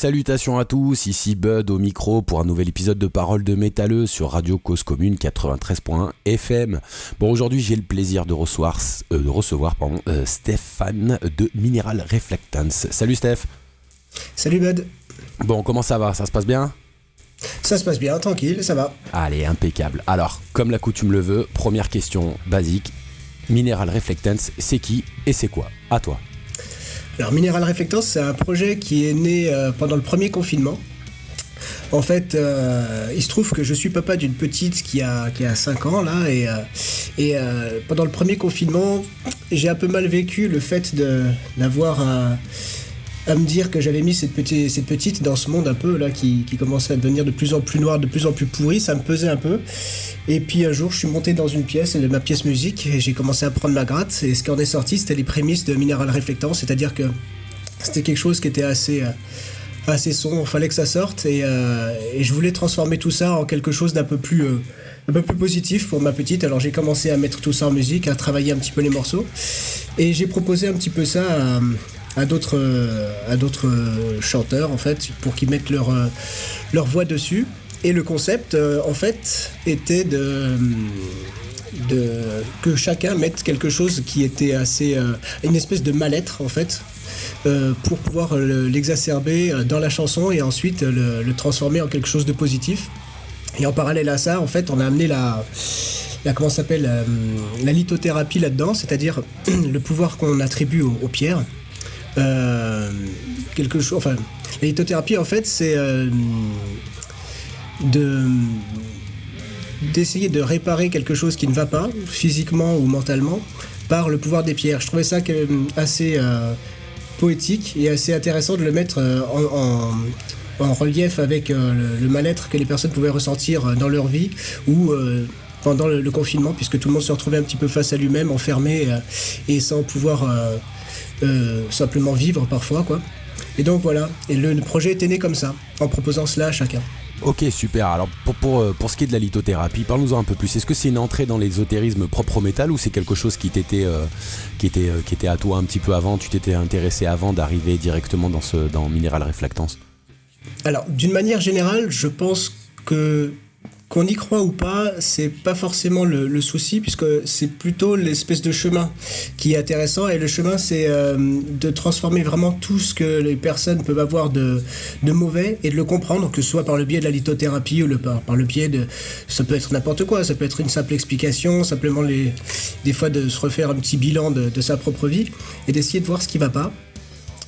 Salutations à tous, ici Bud au micro pour un nouvel épisode de Parole de Métalleux sur Radio Cause Commune 93.1 FM. Bon, aujourd'hui j'ai le plaisir de recevoir, euh, de recevoir pardon, euh, Stéphane de Mineral Reflectance. Salut Steph. Salut Bud. Bon, comment ça va? Ça se passe bien? Ça se passe bien, tranquille, ça va. Allez, impeccable. Alors, comme la coutume le veut, première question basique. Mineral Reflectance, c'est qui et c'est quoi? À toi. Alors Mineral Reflectance, c'est un projet qui est né euh, pendant le premier confinement. En fait, euh, il se trouve que je suis papa d'une petite qui a, qui a 5 ans là et, euh, et pendant le premier confinement, j'ai un peu mal vécu le fait d'avoir à me dire que j'avais mis cette petite, dans ce monde un peu là qui, commençait à devenir de plus en plus noir, de plus en plus pourri, ça me pesait un peu. Et puis un jour, je suis monté dans une pièce, ma pièce musique, et j'ai commencé à prendre ma gratte. Et ce qui en est sorti, c'était les prémices de Minéral Réflectant, c'est-à-dire que c'était quelque chose qui était assez, euh, assez sombre, fallait que ça sorte, et, euh, je voulais transformer tout ça en quelque chose d'un peu plus. Euh, peu plus positif pour ma petite. Alors j'ai commencé à mettre tout ça en musique, à travailler un petit peu les morceaux. Et j'ai proposé un petit peu ça à, à d'autres à d'autres chanteurs en fait pour qu'ils mettent leur leur voix dessus. Et le concept euh, en fait était de que chacun mette quelque chose qui était assez euh, une espèce de mal-être en fait euh, pour pouvoir l'exacerber dans la chanson et ensuite le, transformer en quelque chose de positif. Et en parallèle à ça en fait on a amené la la comment s'appelle la lithothérapie là-dedans c'est-à-dire le pouvoir qu'on attribue aux pierres euh, quelque chose. Enfin, la lithothérapie, en fait, c'est euh, de d'essayer de réparer quelque chose qui ne va pas, physiquement ou mentalement, par le pouvoir des pierres. Je trouvais ça assez euh, poétique et assez intéressant de le mettre en, en, relief avec le, mal-être que les personnes pouvaient ressentir dans leur vie ou pendant le, le, confinement, puisque tout le monde se retrouvait un petit peu face à lui-même, enfermé et sans pouvoir euh, simplement vivre parfois, quoi. Et donc voilà, et le projet était né comme ça, en proposant cela à chacun. Ok, super. Alors pour, pour, euh, pour ce qui est de la lithothérapie, parle-nous un peu plus. Est-ce que c'est une entrée dans l'ésotérisme propre au métal ou c'est quelque chose qui t'était euh, qui était qui était à toi un petit peu avant Tu t'étais intéressé avant d'arriver directement dans ce dans Mineral Reflectance? Alors d'une manière générale, je pense que qu'on y croit ou pas, c'est pas forcément le, souci, puisque c'est plutôt l'espèce de chemin qui est intéressant. Et le chemin, c'est euh, de transformer vraiment tout ce que les personnes peuvent avoir de, mauvais et de le comprendre, que ce soit par le biais de la lithothérapie ou le, par, le biais de. Ça peut être n'importe quoi, ça peut être une simple explication, simplement les, des fois de se refaire un petit bilan de, de sa propre vie et d'essayer de voir ce qui va pas,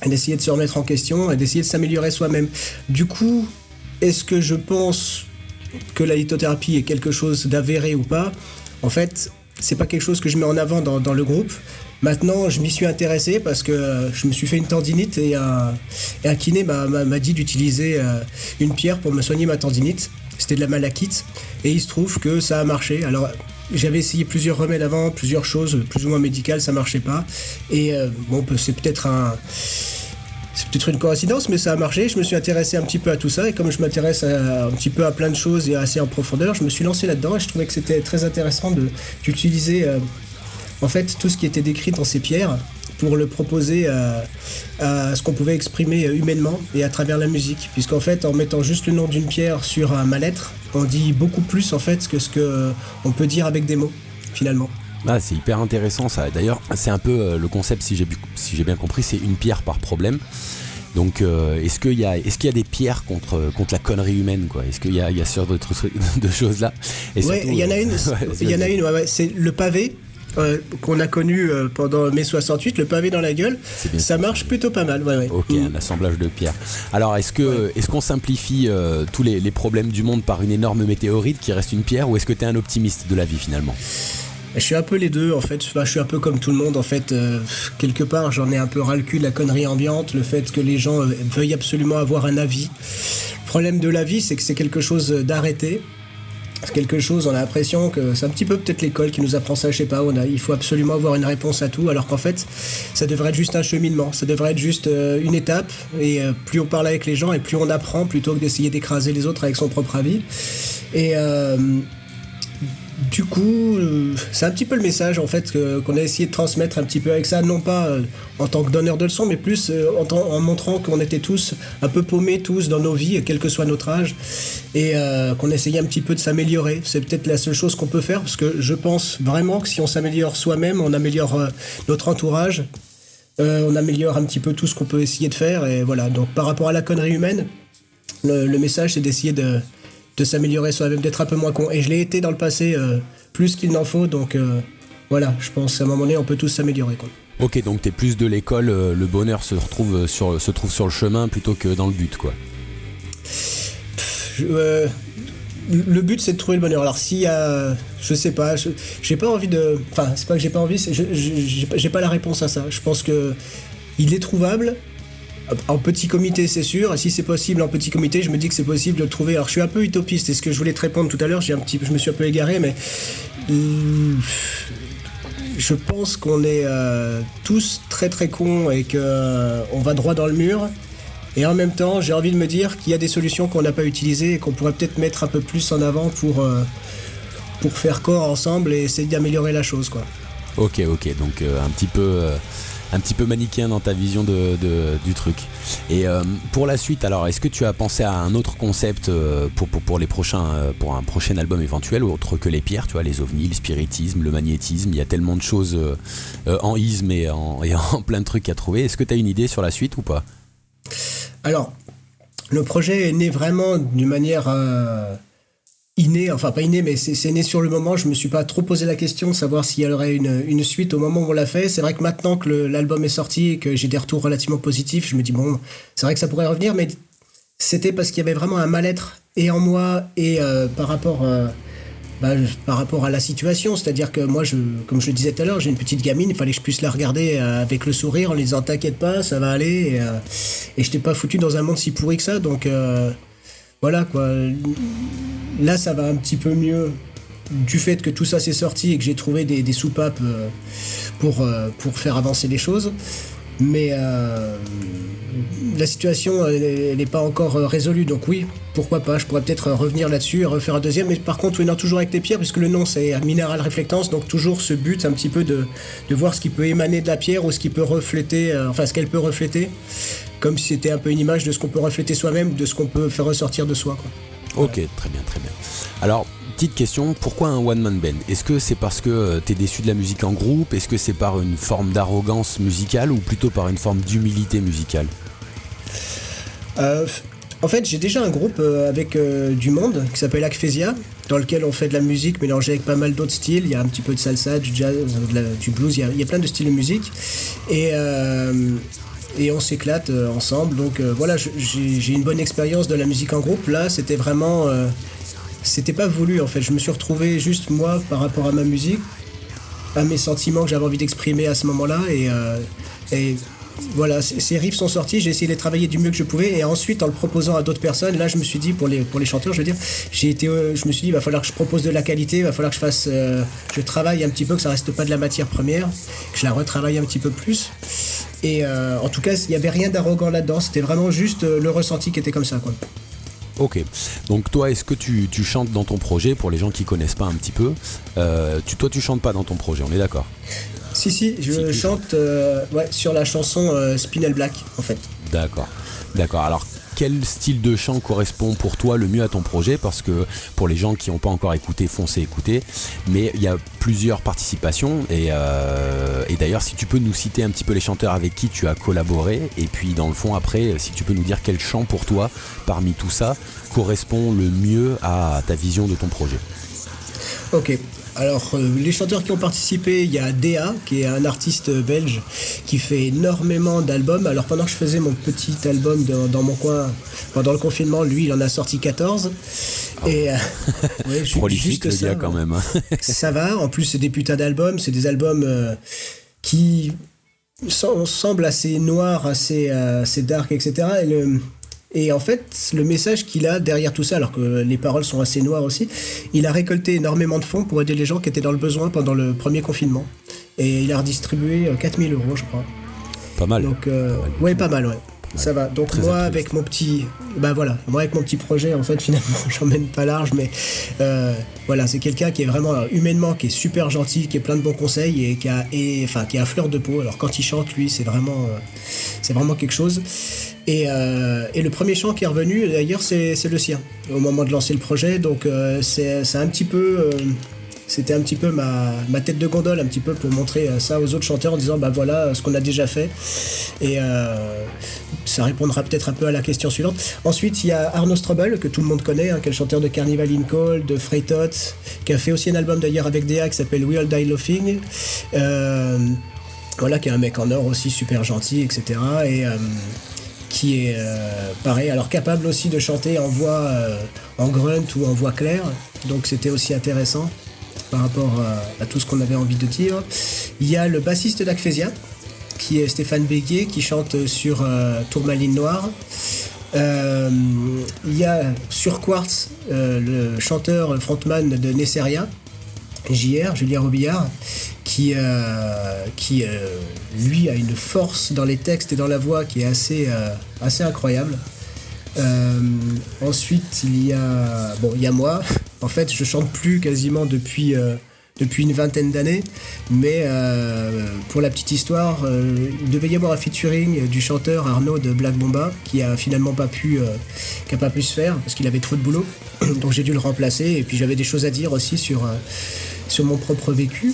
et d'essayer de se remettre en question et d'essayer de s'améliorer soi-même. Du coup, est-ce que je pense que la lithothérapie est quelque chose d'avéré ou pas, en fait, c'est pas quelque chose que je mets en avant dans, le groupe. Maintenant, je m'y suis intéressé parce que je me suis fait une tendinite et un, kiné m'a dit d'utiliser euh, une pierre pour me soigner ma tendinite. C'était de la malachite et il se trouve que ça a marché. Alors, j'avais essayé plusieurs remèdes avant, plusieurs choses, plus ou moins médicales, ça marchait pas. Et euh, bon, c'est peut-être un c'est peut-être une coïncidence, mais ça a marché. Je me suis intéressé un petit peu à tout ça, et comme je m'intéresse un petit peu à plein de choses et assez en profondeur, je me suis lancé là-dedans et je trouvais que c'était très intéressant d'utiliser euh, en fait tout ce qui était décrit dans ces pierres pour le proposer à, ce qu'on pouvait exprimer humainement et à travers la musique. Puisqu'en fait, en mettant juste le nom d'une pierre sur un mal-être, on dit beaucoup plus en fait que ce qu'on peut dire avec des mots, finalement. Ah, c'est hyper intéressant ça. D'ailleurs, c'est un peu euh, le concept, si j'ai si bien compris, c'est une pierre par problème. Donc, euh, est-ce qu'il y, a, est qu'il y a des pierres contre, contre la connerie humaine quoi? Est-ce qu'il y a, il y a ce genre de, de choses là Oui, il y en a une. Il y en a une. c'est le pavé. Euh, qu'on a connu pendant mai 68, le pavé dans la gueule, ça marche plutôt pas mal. Ouais, ok, mm. un assemblage de pierres. Alors, est-ce que est-ce qu'on simplifie tous les, les, problèmes du monde par une énorme météorite qui reste une pierre, ou est-ce que tu es un optimiste de la vie finalement? Je suis un peu les deux en fait. je suis un peu comme tout le monde en fait. Euh, quelque part, j'en ai un peu ras le cul de la connerie ambiante, le fait que les gens euh, veuillent absolument avoir un avis. Le problème de la vie, c'est que c'est quelque chose d'arrêté. C'est quelque chose, on a l'impression que c'est un petit peu peut-être l'école qui nous apprend ça, je sais pas. Il faut absolument avoir une réponse à tout, alors qu'en fait, ça devrait être juste un cheminement. Ça devrait être juste euh, une étape. Et plus on parle avec les gens et plus on apprend plutôt que d'essayer d'écraser les autres avec son propre avis. Et du coup, euh, c'est un petit peu le message en fait qu'on a essayé de transmettre un petit peu avec ça, non pas euh, en tant que donneur de leçons, mais plus euh, en, montrant qu'on était tous un peu paumés tous dans nos vies, quel que soit notre âge, et qu'on essayait un petit peu de s'améliorer. C'est peut-être la seule chose qu'on peut faire, parce que je pense vraiment que si on s'améliore soi-même, on améliore notre entourage, on améliore un petit peu tout ce qu'on peut essayer de faire, et voilà. Donc par rapport à la connerie humaine, le message c'est d'essayer de de s'améliorer soi-même, d'être un peu moins con. Et je l'ai été dans le passé euh, plus qu'il n'en faut, donc euh, voilà, je pense qu'à un moment donné, on peut tous s'améliorer. Ok, donc tu es plus de l'école, euh, le bonheur se, retrouve sur, se trouve sur le chemin plutôt que dans le but, quoi. le but c'est de trouver le bonheur. Alors s'il y a, je sais pas, j'ai pas envie de, enfin c'est pas que j'ai pas envie, j'ai pas la réponse à ça. Je pense que il est trouvable, en petit comité, c'est sûr. si c'est possible en petit comité, je me dis que c'est possible de trouver. Alors, je suis un peu utopiste. C'est ce que je voulais te répondre tout à l'heure. J'ai un petit, je me suis un peu égaré, mais euh, je pense qu'on est euh, tous très très cons et qu'on euh, va droit dans le mur. Et en même temps, j'ai envie de me dire qu'il y a des solutions qu'on n'a pas utilisées et qu'on pourrait peut-être mettre un peu plus en avant pour, pour faire corps ensemble et essayer d'améliorer la chose, quoi. Ok, ok. Donc un petit peu un petit peu manichéen dans ta vision de, du truc. Et euh, pour la suite, alors, est-ce que tu as pensé à un autre concept euh, pour, pour, les prochains, euh, pour un prochain album éventuel, autre que les pierres, tu vois, les ovnis, le spiritisme, le magnétisme, il y a tellement de choses en isme et en, et en plein de trucs à trouver. Est-ce que tu as une idée sur la suite ou pas? Alors, le projet est né vraiment d'une manière inné, enfin pas inné, mais c'est né sur le moment. Je me suis pas trop posé la question de savoir s'il y aurait une, suite au moment où on l'a fait. C'est vrai que maintenant que l'album est sorti et que j'ai des retours relativement positifs, je me dis bon, c'est vrai que ça pourrait revenir, mais c'était parce qu'il y avait vraiment un mal-être et en moi et euh, par rapport euh, bah, par rapport à la situation. C'est-à-dire que moi, je, comme je le disais tout à l'heure, j'ai une petite gamine, il fallait que je puisse la regarder euh, avec le sourire en lui disant t'inquiète pas, ça va aller. Et, et je t'ai pas foutu dans un monde si pourri que ça, donc voilà quoi. Là, ça va un petit peu mieux du fait que tout ça s'est sorti et que j'ai trouvé des, soupapes euh, pour, euh, pour faire avancer les choses. Mais euh, la situation, n'est pas encore résolue. Donc oui, pourquoi pas, je pourrais peut-être revenir là-dessus et refaire un deuxième. Mais par contre, non, toujours avec les pierres, puisque le nom c'est Minéral Réflectance. Donc toujours ce but un petit peu de, de voir ce qui peut émaner de la pierre ou ce qui peut refléter, enfin ce qu'elle peut refléter comme si c'était un peu une image de ce qu'on peut refléter soi-même, de ce qu'on peut faire ressortir de soi. Ok, très bien, très bien. Alors, petite question, pourquoi un one-man band? Est-ce que c'est parce que euh, tu es déçu de la musique en groupe? Est-ce que c'est par une forme d'arrogance musicale ou plutôt par une forme d'humilité musicale? Euh, En fait, j'ai déjà un groupe euh, avec du monde qui s'appelle Acphesia, dans lequel on fait de la musique mélangée avec pas mal d'autres styles. Il y a un petit peu de salsa, du jazz, du blues, il y, a, plein de styles de musique. Et et on s'éclate euh, ensemble. Donc euh, voilà, j'ai une bonne expérience de la musique en groupe. Là, c'était vraiment. Euh, c'était pas voulu en fait. Je me suis retrouvé juste moi par rapport à ma musique, à mes sentiments que j'avais envie d'exprimer à ce moment-là. Et, et voilà, ces riffs sont sortis, j'ai essayé de les travailler du mieux que je pouvais, et ensuite en le proposant à d'autres personnes, là je me suis dit, pour les, pour les chanteurs, je veux dire, j'ai été, je me suis dit, il va falloir que je propose de la qualité, il va falloir que je fasse, je travaille un petit peu, que ça reste pas de la matière première, que je la retravaille un petit peu plus. Et euh, en tout cas, il n'y avait rien d'arrogant là-dedans. C'était vraiment juste euh, le ressenti qui était comme ça. Quoi. Ok. Donc toi, est-ce que tu, chantes dans ton projet pour les gens qui connaissent pas un petit peu euh, tu, Toi, tu chantes pas dans ton projet, on est d'accord? Si, si, je chante ouais, sur la chanson Spinel Black, en fait. D'accord. D'accord. Alors, quel style de chant correspond pour toi le mieux à ton projet? Parce que pour les gens qui n'ont pas encore écouté, foncez écouter. Mais il y a plusieurs participations. Euh, et, d'ailleurs, si tu peux nous citer un petit peu les chanteurs avec qui tu as collaboré. Et puis, dans le fond, après, si tu peux nous dire quel chant pour toi, parmi tout ça, correspond le mieux à ta vision de ton projet. Ok, alors, euh, les chanteurs qui ont participé, il y a Dea, qui est un artiste belge qui fait énormément d'albums. Alors, pendant que je faisais mon petit album dans mon coin, pendant le confinement, lui, il en a sorti 14. Et euh, prolifique le gars quand même. Hein. ça va. En plus, c'est des putains d'albums. C'est des albums euh, qui semblent assez noirs, assez, assez dark, etc. Et le, et en fait, le message qu'il a derrière tout ça, alors que les paroles sont assez noires aussi, il a récolté énormément de fonds pour aider les gens qui étaient dans le besoin pendant le premier confinement. Et il a redistribué 4000 euh, euros, je crois. Pas mal. Donc, euh, ouais, pas mal, ouais. Ça va. Donc moi, avec mon petit, bah voilà, moi avec mon petit projet, en fait, finalement, j'emmène pas large, mais euh, voilà, c'est quelqu'un qui est vraiment euh, humainement, qui est super gentil, qui est plein de bons conseils et qui a, et, enfin, qui a fleur de peau. Alors quand il chante, lui, c'est vraiment, euh, c'est vraiment quelque chose. Et, et, le premier chant qui est revenu, d'ailleurs, c'est le sien au moment de lancer le projet. Donc c'est un petit peu c'était un petit peu ma, tête de gondole, un petit peu pour montrer euh, ça aux autres chanteurs en disant bah voilà ce qu'on a déjà fait. Et euh, ça répondra peut-être un peu à la question suivante. Ensuite, il y a Arnaud Strobel, que tout le monde connaît, hein, qui est le chanteur de Carnival in Call, de Tot, qui a fait aussi un album d'ailleurs avec DA qui s'appelle We All Die Laughing. Euh, voilà, qui est un mec en or aussi super gentil, etc. Et qui est pareil, alors capable aussi de chanter en voix en grunt ou en voix claire. Donc c'était aussi intéressant par rapport à, tout ce qu'on avait envie de dire. Il y a le bassiste d'Acphésia, qui est Stéphane Béguier, qui chante sur euh, Tourmaline Noire. Euh, il y a sur Quartz euh, le chanteur frontman de Nesseria, JR, Julien Robillard, qui, qui lui a une force dans les textes et dans la voix qui est assez, assez incroyable. Ensuite, il y a bon, il y a moi, en fait, je chante plus quasiment depuis, euh, depuis une vingtaine d'années, mais euh, pour la petite histoire, euh, il devait y avoir un featuring du chanteur Arnaud de Black Bomba qui a finalement pas pu, qui a pas pu se faire parce qu'il avait trop de boulot, donc j'ai dû le remplacer. Et puis j'avais des choses à dire aussi sur, sur mon propre vécu.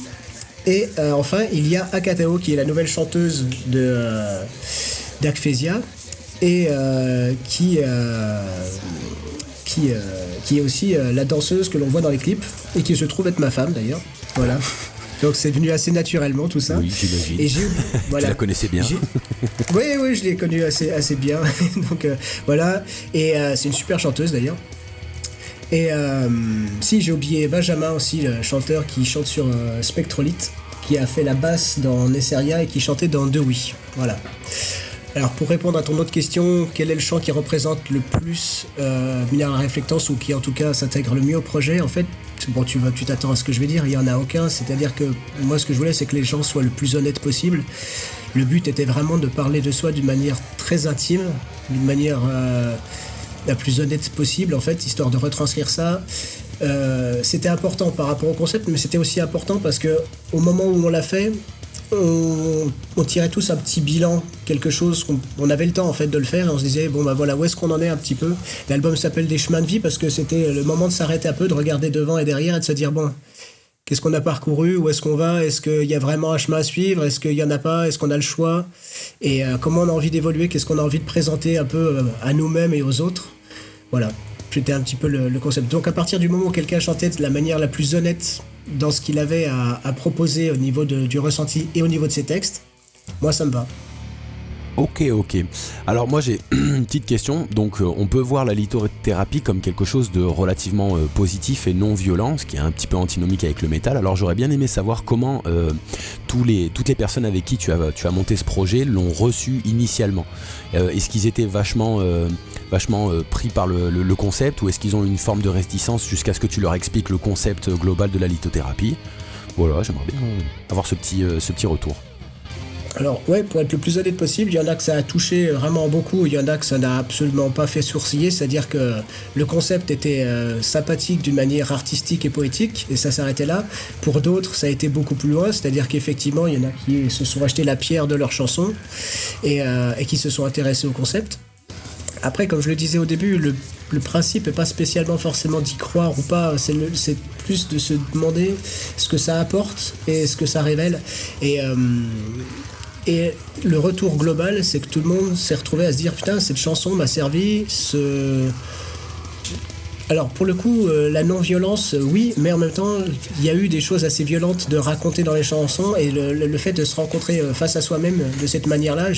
Et enfin, il y a Akatao qui est la nouvelle chanteuse de d'Akphésia et qui qui, euh, qui est aussi euh, la danseuse que l'on voit dans les clips et qui se trouve être ma femme d'ailleurs. Voilà. Donc c'est venu assez naturellement tout ça. Oui, j'imagine. Et voilà. tu la connaissais bien. oui, oui, je l'ai connue assez, assez bien. Donc euh, voilà. Et c'est une super chanteuse d'ailleurs. Et si j'ai oublié Benjamin aussi, le chanteur qui chante sur Spectrolite, qui a fait la basse dans Nesseria et qui chantait dans De Oui. Voilà. Alors pour répondre à ton autre question, quel est le chant qui représente le plus euh, Mineral Reflectance ou qui en tout cas s'intègre le mieux au projet? En fait, bon, tu vas, tu t'attends à ce que je vais dire, il y en a aucun. C'est-à-dire que moi, ce que je voulais, c'est que les gens soient le plus honnêtes possible. Le but était vraiment de parler de soi d'une manière très intime, d'une manière euh, la plus honnête possible, en fait, histoire de retranscrire ça. Euh, c'était important par rapport au concept, mais c'était aussi important parce que au moment où on l'a fait, on, tirait tous un petit bilan, quelque chose qu'on on avait le temps en fait de le faire et on se disait bon bah voilà où est-ce qu'on en est un petit peu? L'album s'appelle Des chemins de vie parce que c'était le moment de s'arrêter un peu, de regarder devant et derrière et de se dire bon qu'est-ce qu'on a parcouru, où est-ce qu'on va, est-ce qu'il y a vraiment un chemin à suivre, est-ce qu'il y en a pas, est-ce qu'on a le choix? Et euh, comment on a envie d'évoluer, qu'est-ce qu'on a envie de présenter un peu euh, à nous-mêmes et aux autres? Voilà, c'était un petit peu le, le, concept. Donc à partir du moment où quelqu'un chantait de la manière la plus honnête dans ce qu'il avait à, proposer au niveau du ressenti et au niveau de ses textes, moi ça me va. Ok, ok. Alors moi j'ai une petite question. Donc euh, on peut voir la lithothérapie comme quelque chose de relativement euh, positif et non violent, ce qui est un petit peu antinomique avec le métal. Alors j'aurais bien aimé savoir comment euh, toutes les personnes avec qui tu as, monté ce projet l'ont reçu initialement. est-ce qu'ils étaient vachement, vachement pris par le, le concept ou est-ce qu'ils ont une forme de réticence jusqu'à ce que tu leur expliques le concept global de la lithothérapie? Voilà, j'aimerais bien avoir ce petit, ce petit retour. Alors ouais, pour être le plus honnête possible, il y en a que ça a touché vraiment beaucoup, il y en a que ça n'a absolument pas fait sourciller, c'est-à-dire que le concept était euh, sympathique d'une manière artistique et poétique, et ça s'arrêtait là. Pour d'autres, ça a été beaucoup plus loin, c'est-à-dire qu'effectivement, il y en a qui se sont achetés la pierre de leur chanson et, euh, qui se sont intéressés au concept. Après, comme je le disais au début, le, principe n'est pas spécialement forcément d'y croire ou pas, c'est plus de se demander ce que ça apporte et ce que ça révèle. Euh, et le retour global, c'est que tout le monde s'est retrouvé à se dire putain, cette chanson m'a servi, ce, alors pour le coup, euh, la non-violence, euh, oui, mais en même temps, il y a eu des choses assez violentes de raconter dans les chansons et le, fait de se rencontrer euh, face à soi-même de cette manière-là,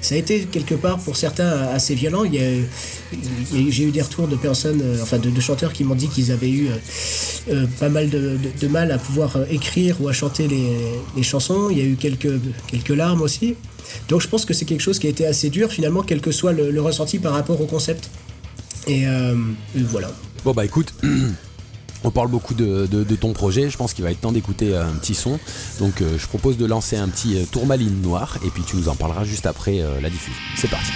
ça a été quelque part pour certains assez violent. J'ai eu des retours de personnes, enfin de, chanteurs qui m'ont dit qu'ils avaient eu pas mal de, mal à pouvoir écrire ou à chanter les, chansons. Il y a eu quelques, quelques larmes aussi. Donc je pense que c'est quelque chose qui a été assez dur finalement, quel que soit le ressenti par rapport au concept. Euh, et, voilà. Bon bah écoute, On parle beaucoup de, ton projet, je pense qu'il va être temps d'écouter un petit son. Donc je propose de lancer un petit tourmaline noir et puis tu nous en parleras juste après la diffusion. C'est parti.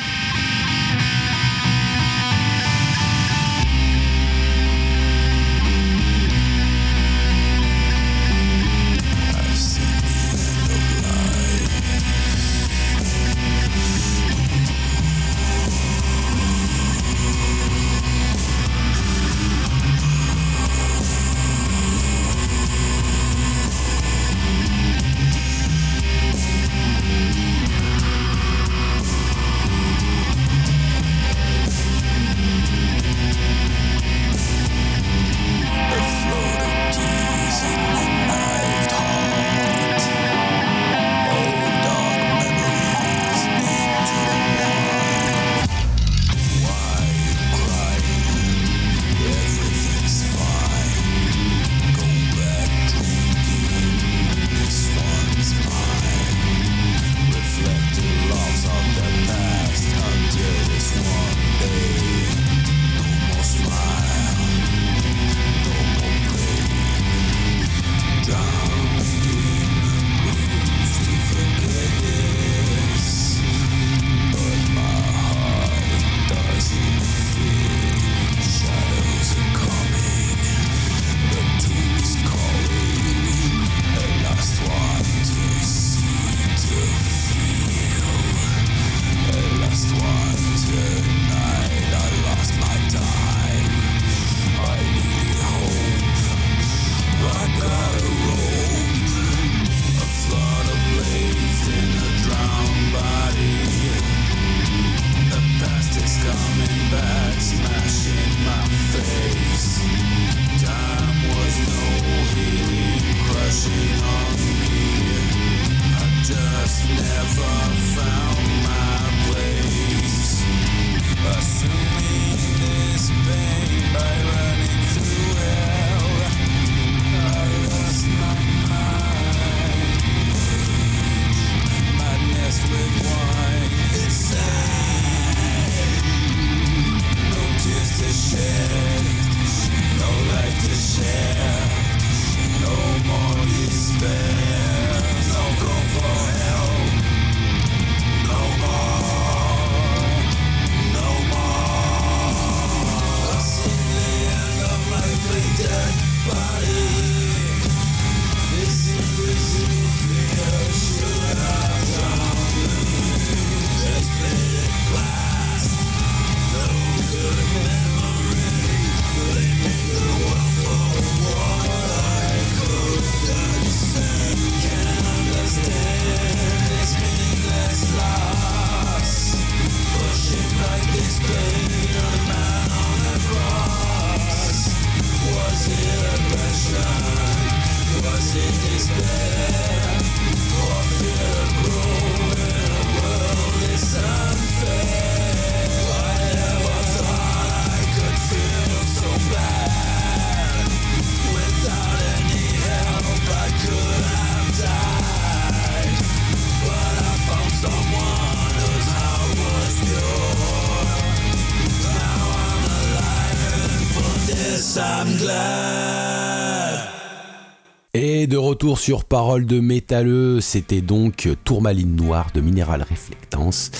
Retour sur Parole de métalleux, c'était donc Tourmaline Noire de Minéral Reflectance.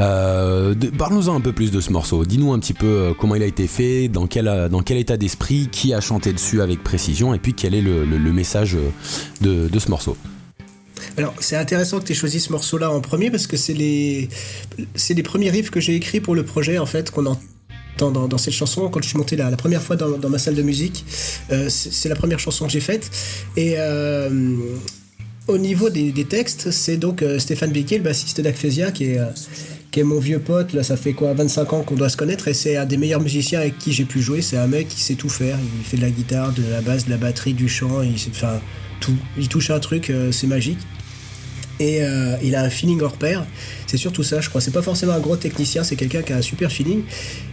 Euh, Parle-nous-en un peu plus de ce morceau, dis-nous un petit peu euh, comment il a été fait, dans quel, euh, dans quel état d'esprit, qui a chanté dessus avec précision, et puis quel est le, message de, ce morceau. Alors, c'est intéressant que tu aies choisi ce morceau-là en premier parce que c'est les, c'est les premiers riffs que j'ai écrits pour le projet, en fait, qu'on entend dans, cette chanson quand je suis monté la, la première fois dans, ma salle de musique. Euh, c'est la première chanson que j'ai faite. Et euh, au niveau des, textes, c'est donc euh, Stéphane Béquier, le bassiste d'Acphésia, qui est, qui est mon vieux pote. Là, ça fait quoi 25 ans qu'on doit se connaître et c'est un des meilleurs musiciens avec qui j'ai pu jouer. C'est un mec qui sait tout faire. Il fait de la guitare, de la basse, de la batterie, du chant. Enfin, tout. Il touche un truc, c'est magique et euh, il a un feeling hors pair. C'est surtout ça, je crois. C'est pas forcément un gros technicien, c'est quelqu'un qui a un super feeling.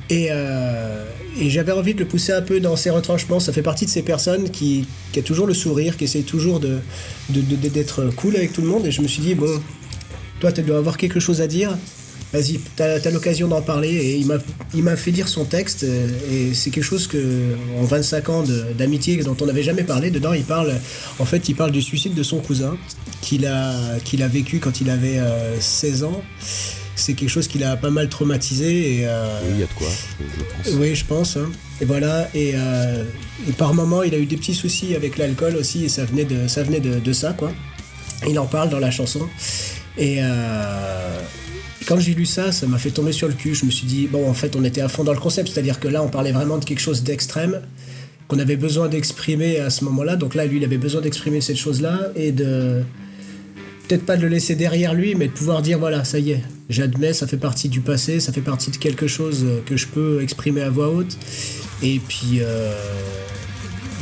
Et, euh, j'avais envie de le pousser un peu dans ses retranchements. Ça fait partie de ces personnes qui, qui a toujours le sourire, qui essaie toujours d'être cool avec tout le monde. Et je me suis dit, bon, toi, tu dois avoir quelque chose à dire. Vas-y, t'as as, l'occasion d'en parler. Et il m'a fait lire son texte. Et c'est quelque chose que, en 25 ans d'amitié dont on n'avait jamais parlé, dedans, il parle, en fait, il parle du suicide de son cousin qu'il a, qu'il a vécu quand il avait 16 ans c'est quelque chose qui l'a pas mal traumatisé. Et, euh, oui, il y a de quoi, je, pense. Oui, je pense. Hein. Et voilà, euh, et, par moments, il a eu des petits soucis avec l'alcool aussi, et ça venait de ça, venait de, ça quoi. Il en parle dans la chanson. Et euh, quand j'ai lu ça, ça m'a fait tomber sur le cul. Je me suis dit, bon, en fait, on était à fond dans le concept, c'est-à-dire que là, on parlait vraiment de quelque chose d'extrême qu'on avait besoin d'exprimer à ce moment-là. Donc là, lui, il avait besoin d'exprimer cette chose-là et de peut-être pas de le laisser derrière lui, mais de pouvoir dire voilà, ça y est, j'admets, ça fait partie du passé, ça fait partie de quelque chose que je peux exprimer à voix haute. Et puis, euh,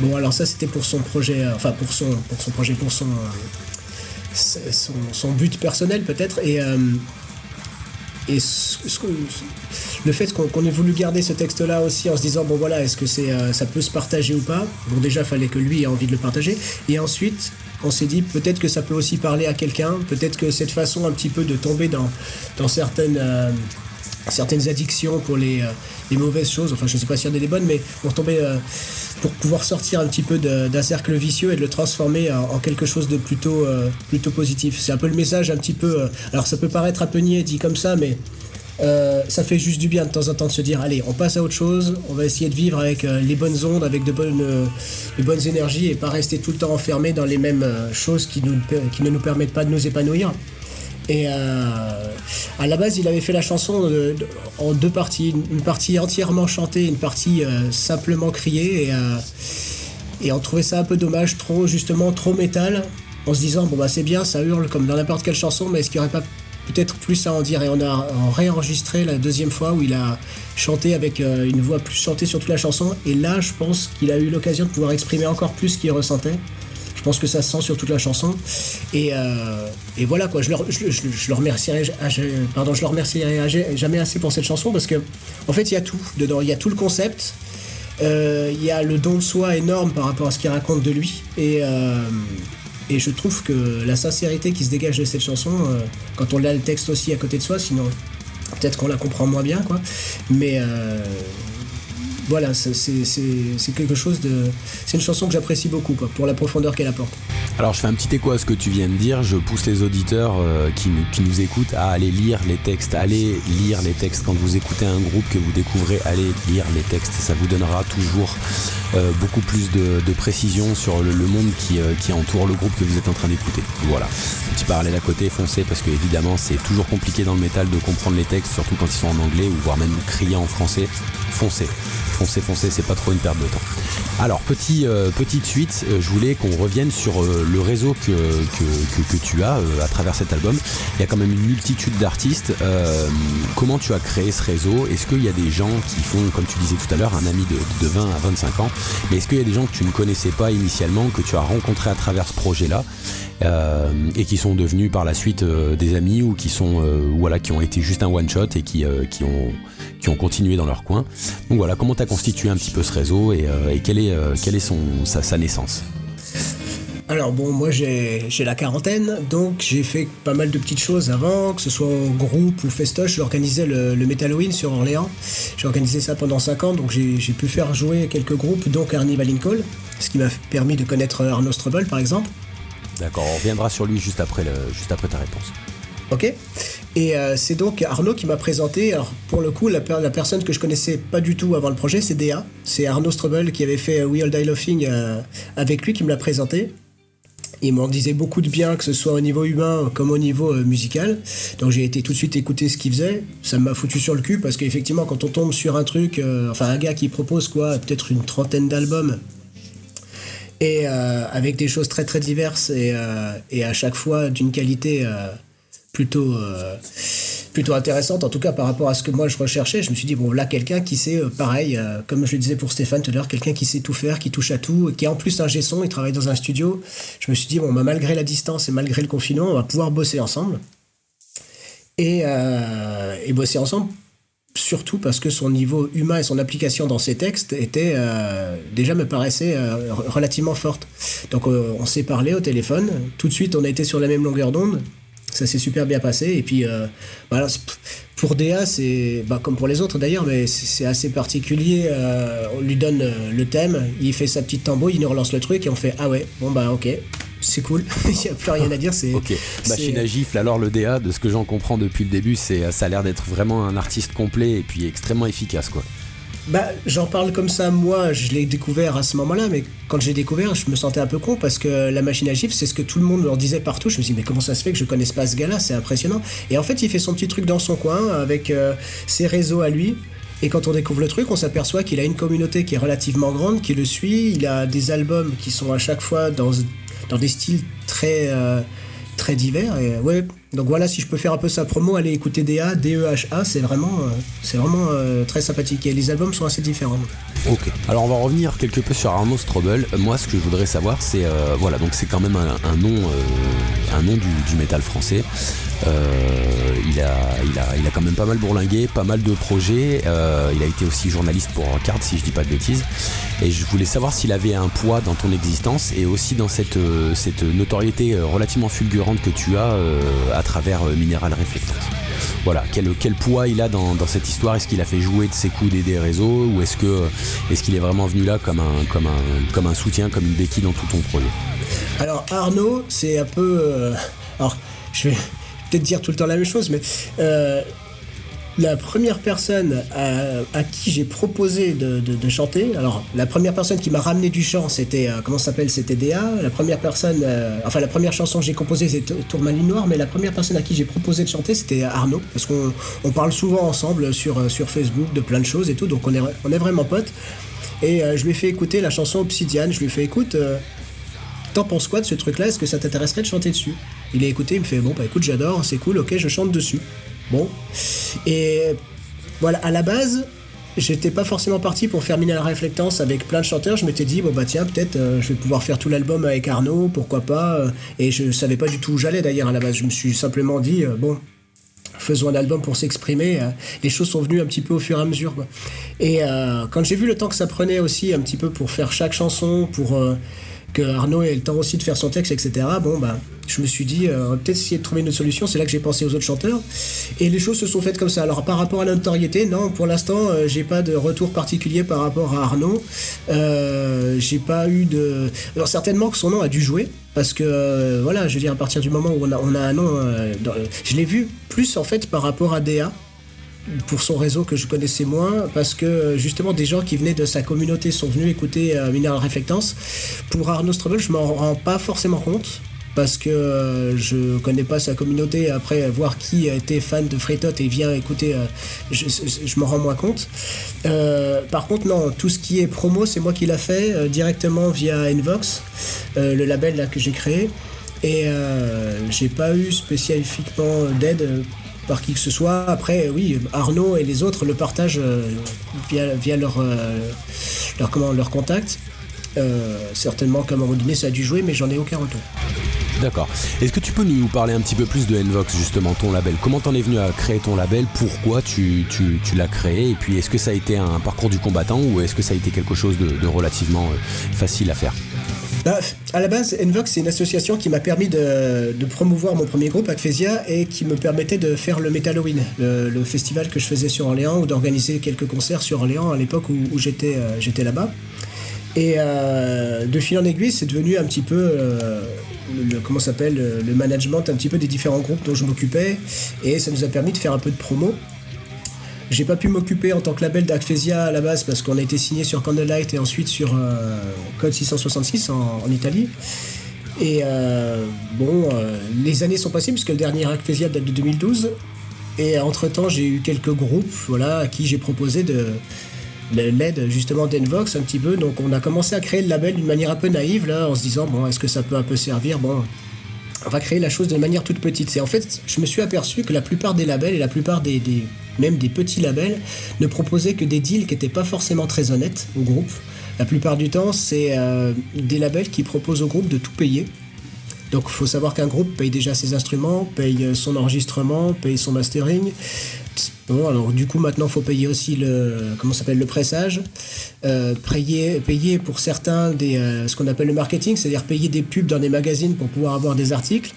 bon, alors ça c'était pour son projet, euh, enfin pour son, pour son projet, pour son, son, son but personnel peut-être. Et, euh, et le fait qu'on ait voulu garder ce texte-là aussi en se disant bon voilà, est-ce que c'est ça peut se partager ou pas? Bon déjà, fallait que lui ait envie de le partager. Et ensuite, on s'est dit peut-être que ça peut aussi parler à quelqu'un, peut-être que cette façon un petit peu de tomber dans, dans certaines, euh, certaines addictions pour les, euh, les, mauvaises choses, enfin je sais pas si en a des bonnes, mais pour tomber, euh, pour pouvoir sortir un petit peu d'un cercle vicieux et de le transformer en, quelque chose de plutôt, plutôt positif. C'est un peu le message un petit peu, alors ça peut paraître un peu niais dit comme ça, mais euh, ça fait juste du bien de temps en temps de se dire allez, on passe à autre chose, on va essayer de vivre avec euh, les bonnes ondes, avec de bonnes, euh, bonnes énergies et pas rester tout le temps enfermé dans les mêmes choses qui, nous, qui ne nous permettent pas de nous épanouir. Et à la base, il avait fait la chanson en deux parties, une partie entièrement chantée, une partie simplement criée, et, et on trouvait ça un peu dommage, trop justement trop métal, en se disant bon bah c'est bien, ça hurle comme dans n'importe quelle chanson, mais est-ce qu'il n'y aurait pas peut-être plus à en dire? Et on a réenregistré la deuxième fois où il a chanté avec euh, une voix plus chantée sur toute la chanson. Et là, je pense qu'il a eu l'occasion de pouvoir exprimer encore plus ce qu'il ressentait. Je pense que ça se sent sur toute la chanson. Et, euh, voilà quoi, je le, je, remercierai, pardon, je le remercierai jamais assez pour cette chanson parce que en fait il y a tout dedans. Il y a tout le concept, euh, il y a le don de soi énorme par rapport à ce qu'il raconte de lui. Et, et je trouve que la sincérité qui se dégage de cette chanson, euh, quand on a le texte aussi à côté de soi, sinon peut-être qu'on la comprend moins bien, quoi. Mais euh, voilà, c'est quelque chose de. C'est une chanson que j'apprécie beaucoup, pour la profondeur qu'elle apporte. Alors je fais un petit écho à ce que tu viens de dire, je pousse les auditeurs euh, qui, nous écoutent à aller lire les textes, allez lire les textes quand vous écoutez un groupe que vous découvrez, allez lire les textes, ça vous donnera toujours euh, beaucoup plus de, précision sur le, monde euh, qui, entoure le groupe que vous êtes en train d'écouter. Voilà, petit parallèle à côté, foncez parce que évidemment c'est toujours compliqué dans le métal de comprendre les textes, surtout quand ils sont en anglais ou voire même crier en français, foncez foncez, foncez, c'est pas trop une perte de temps. Alors, petit, euh, petite suite, euh, je voulais qu'on revienne sur euh, le réseau que, tu as à travers cet album. Il y a quand même une multitude d'artistes. comment tu as créé ce réseau? Est-ce qu'il y a des gens qui font, comme tu disais tout à l'heure, un ami de, de 20 à 25 ans? Mais est-ce qu'il y a des gens que tu ne connaissais pas initialement, que tu as rencontrés à travers ce projet-là? Et qui sont devenus par la suite des amis ou qui sont voilà qui ont été juste un one shot et qui, qui ont qui ont continué dans leur coin. Donc voilà, comment tu as constitué un petit peu ce réseau et, euh, quelle est, euh, quelle est son, sa, naissance? Alors bon, moi j'ai la quarantaine, donc j'ai fait pas mal de petites choses avant, que ce soit au groupe ou festoche, j'organisais le, le Metal Halloween sur Orléans. J'ai organisé ça pendant 5 ans, donc j'ai pu faire jouer quelques groupes, donc Carnival Call, ce qui m'a permis de connaître Arnaud Strobel par exemple. D'accord, on reviendra sur lui juste après, juste après ta réponse. Ok et euh, c'est donc Arnaud qui m'a présenté. Alors, pour le coup, la, personne que je connaissais pas du tout avant le projet, c'est DA. C'est Arnaud Strobel qui avait fait We All Die Laughing euh, avec lui qui me l'a présenté. Il m'en disait beaucoup de bien, que ce soit au niveau humain comme au niveau euh, musical. Donc j'ai été tout de suite écouter ce qu'il faisait. Ça m'a foutu sur le cul parce qu'effectivement, quand on tombe sur un truc, enfin un gars qui propose quoi, peut-être une trentaine d'albums, et avec des choses très très diverses et, et à chaque fois d'une qualité plutôt, euh, plutôt intéressante, en tout cas par rapport à ce que moi je recherchais. Je me suis dit, bon, là, quelqu'un qui sait, euh, pareil, euh, comme je le disais pour Stéphane tout à l'heure, quelqu'un qui sait tout faire, qui touche à tout, qui est en plus un gesson, il travaille dans un studio. Je me suis dit, bon, bah, malgré la distance et malgré le confinement, on va pouvoir bosser ensemble. Et, et bosser ensemble surtout parce que son niveau humain et son application dans ses textes était déjà me paraissait relativement forte. Donc on s'est parlé au téléphone, tout de suite on a été sur la même longueur d'onde, ça s'est super bien passé. Et puis, euh, pour DA, c'est bah, comme pour les autres d'ailleurs, mais c'est assez particulier. Euh, on lui donne euh, le thème, il fait sa petite tambour, il nous relance le truc et on fait Ah ouais, bon bah ok, c'est cool, il n'y a plus rien à dire. C'est, ok, machine à gifle. Alors le DA, de ce que j'en comprends depuis le début, c'est, ça a l'air d'être vraiment un artiste complet et puis extrêmement efficace quoi. Bah, j'en parle comme ça, moi, je l'ai découvert à ce moment-là, mais quand j'ai découvert, je me sentais un peu con parce que la machine à gifle, c'est ce que tout le monde leur disait partout. Je me suis dit, mais comment ça se fait que je connaisse pas ce gars-là? C'est impressionnant. Et en fait, il fait son petit truc dans son coin avec euh, ses réseaux à lui. Et quand on découvre le truc, on s'aperçoit qu'il a une communauté qui est relativement grande, qui le suit. Il a des albums qui sont à chaque fois dans, dans des styles très, euh, très divers. Et ouais, donc voilà, si je peux faire un peu sa promo, allez écouter DA, D-E-H-A, c'est vraiment, euh, c'est vraiment euh, très sympathique. Et les albums sont assez différents. Ok. Alors on va revenir quelque peu sur Arnaud Strobel. Moi, ce que je voudrais savoir, c'est euh, voilà, donc c'est quand même un, nom, un nom du, du métal français. Il, a, il, a, il a quand même pas mal bourlingué, pas mal de projets. il a été aussi journaliste pour Card, si je dis pas de bêtises. Et je voulais savoir s'il avait un poids dans ton existence et aussi dans cette, cette notoriété relativement fulgurante que tu as à travers euh, Mineral Reflectance. Voilà, quel, quel poids il a dans, cette histoire? Est-ce qu'il a fait jouer de ses coups des réseaux ou est-ce que euh, est-ce qu'il est vraiment venu là comme un, comme, un, comme un soutien, comme une béquille dans tout ton projet? Alors Arnaud, c'est un peu... Euh, alors, je vais peut-être dire tout le temps la même chose, mais la première personne à, qui j'ai proposé de, chanter, alors la première personne qui m'a ramené du chant, c'était, euh, comment s'appelle, c'était DA. La première personne, euh, enfin la première chanson que j'ai composée, c'était Tourmaline Noire, mais la première personne à qui j'ai proposé de chanter, c'était Arnaud, parce qu'on parle souvent ensemble sur, euh, sur Facebook de plein de choses et tout, donc on est, on est vraiment potes. Et je lui ai fait écouter la chanson Obsidian, je lui ai fait écoute, t'en penses quoi de ce truc-là? Est-ce que ça t'intéresserait de chanter dessus? Il a écouté, il me fait bon bah écoute j'adore, c'est cool, ok je chante dessus. Bon. Et voilà, à la base, j'étais pas forcément parti pour faire la Reflectance avec plein de chanteurs. Je m'étais dit, bon bah tiens, peut-être euh, je vais pouvoir faire tout l'album avec Arnaud, pourquoi pas. Euh, et je savais pas du tout où j'allais d'ailleurs à la base. Je me suis simplement dit, euh, bon, faisons un album pour s'exprimer. les choses sont venues un petit peu au fur et à mesure. Et quand j'ai vu le temps que ça prenait aussi un petit peu pour faire chaque chanson, pour que Arnaud ait le temps aussi de faire son texte, etc. Bon, bah, je me suis dit, euh, peut-être essayer de trouver une autre solution. C'est là que j'ai pensé aux autres chanteurs. Et les choses se sont faites comme ça. Alors, par rapport à la notoriété, non, pour l'instant, euh, j'ai pas de retour particulier par rapport à Arnaud. Euh, j'ai pas eu de. Alors, certainement que son nom a dû jouer. Parce que, voilà, je veux dire, à partir du moment où on a, un nom. je l'ai vu plus, en fait, par rapport à DA pour son réseau que je connaissais moins, parce que justement des gens qui venaient de sa communauté sont venus écouter euh, Mineral Reflectance. Pour Arnaud Strobel, je m'en rends pas forcément compte. Parce que euh, je connais pas sa communauté. Après, voir qui été fan de Freetot et vient écouter, euh, je, je m'en rends moins compte. par contre, non, tout ce qui est promo, c'est moi qui l'a fait directement via Envox, le label là que j'ai créé. Et j'ai pas eu spécifiquement d'aide par qui que ce soit. Après, oui, Arnaud et les autres le partagent euh, via, leur, euh, leur, leur contact. Euh, certainement qu'à un moment donné ça a dû jouer, mais j'en ai aucun retour. D'accord. Est-ce que tu peux nous parler un petit peu plus de Envox, justement, ton label? Comment t'en es venu à créer ton label? Pourquoi tu, l'as créé? Et puis, est-ce que ça a été un parcours du combattant ou est-ce que ça a été quelque chose de relativement facile à faire? Bah, à la base, Envox, c'est une association qui m'a permis de, promouvoir mon premier groupe, Acphesia, et qui me permettait de faire le Metal le, le festival que je faisais sur Orléans, ou d'organiser quelques concerts sur Orléans à l'époque où, j'étais euh, j'étais là-bas. Et euh, de fil en aiguille, c'est devenu un petit peu, euh, le, comment s'appelle, le management un petit peu des différents groupes dont je m'occupais, et ça nous a permis de faire un peu de promo. J'ai pas pu m'occuper en tant que label d'Acphesia à la base parce qu'on a été signé sur Candlelight et ensuite sur euh, Code 666 en, Italie. Et euh, bon, euh, les années sont passées puisque le dernier Acphesia date de 2012. Et entre-temps, j'ai eu quelques groupes voilà, à qui j'ai proposé de, l'aide justement d'Envox un petit peu. Donc on a commencé à créer le label d'une manière un peu naïve là, en se disant bon, est-ce que ça peut un peu servir? Bon, on va créer la chose de manière toute petite. C'est en fait, je me suis aperçu que la plupart des labels et la plupart des, même des petits labels ne proposaient que des deals qui n'étaient pas forcément très honnêtes au groupe. La plupart du temps, c'est euh, des labels qui proposent au groupe de tout payer. Donc il faut savoir qu'un groupe paye déjà ses instruments, paye son enregistrement, paye son mastering, Bon, alors du coup maintenant il faut payer aussi le comment s'appelle le pressage, euh, payer, payer pour certains des euh, ce qu'on appelle le marketing, c'est-à-dire payer des pubs dans des magazines pour pouvoir avoir des articles.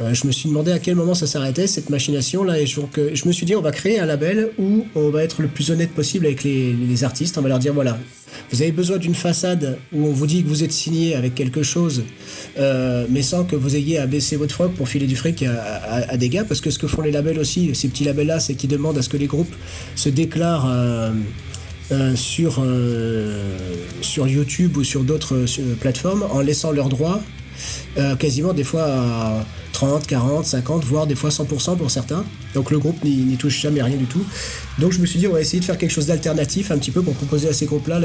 Euh, je me suis demandé à quel moment ça s'arrêtait cette machination là et donc je me suis dit on va créer un label où on va être le plus honnête possible avec les, artistes, on va leur dire voilà vous avez besoin d'une façade où on vous dit que vous êtes signé avec quelque chose, mais sans que vous ayez à baisser votre froc pour filer du fric à, des gars, parce que ce que font les labels aussi, ces petits labels-là, c'est qu'ils demandent à ce que les groupes se déclarent euh, euh, sur, sur YouTube ou sur d'autres plateformes en laissant leurs droits quasiment des fois à 30, 40, 50, voire des fois 100% pour certains. Donc le groupe n'y touche jamais rien du tout. Donc je me suis dit, on va essayer de faire quelque chose d'alternatif un petit peu pour proposer à ces groupes-là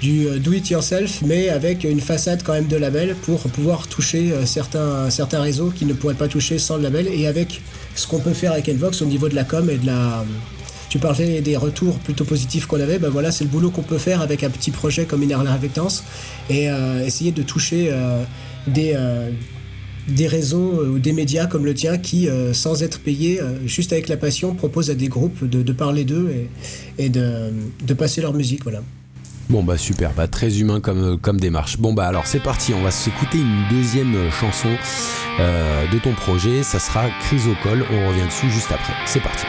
du euh, do it yourself, mais avec une façade quand même de label pour pouvoir toucher euh, certains, certains réseaux qui ne pourraient pas toucher sans le label et avec ce qu'on peut faire avec Envox au niveau de la com et de la. Tu parlais des retours plutôt positifs qu'on avait, ben voilà, c'est le boulot qu'on peut faire avec un petit projet comme Inner Vectance et euh, essayer de toucher des, des réseaux ou des médias comme le tien qui, sans être payés, juste avec la passion, proposent à des groupes de, parler d'eux et, et de, de, passer leur musique. Voilà. Bon bah super, bah très humain comme, euh, comme démarche. Bon bah alors c'est parti, on va s'écouter une deuxième euh, chanson euh, de ton projet, ça sera Chrysocol, on revient dessus juste après. C'est parti.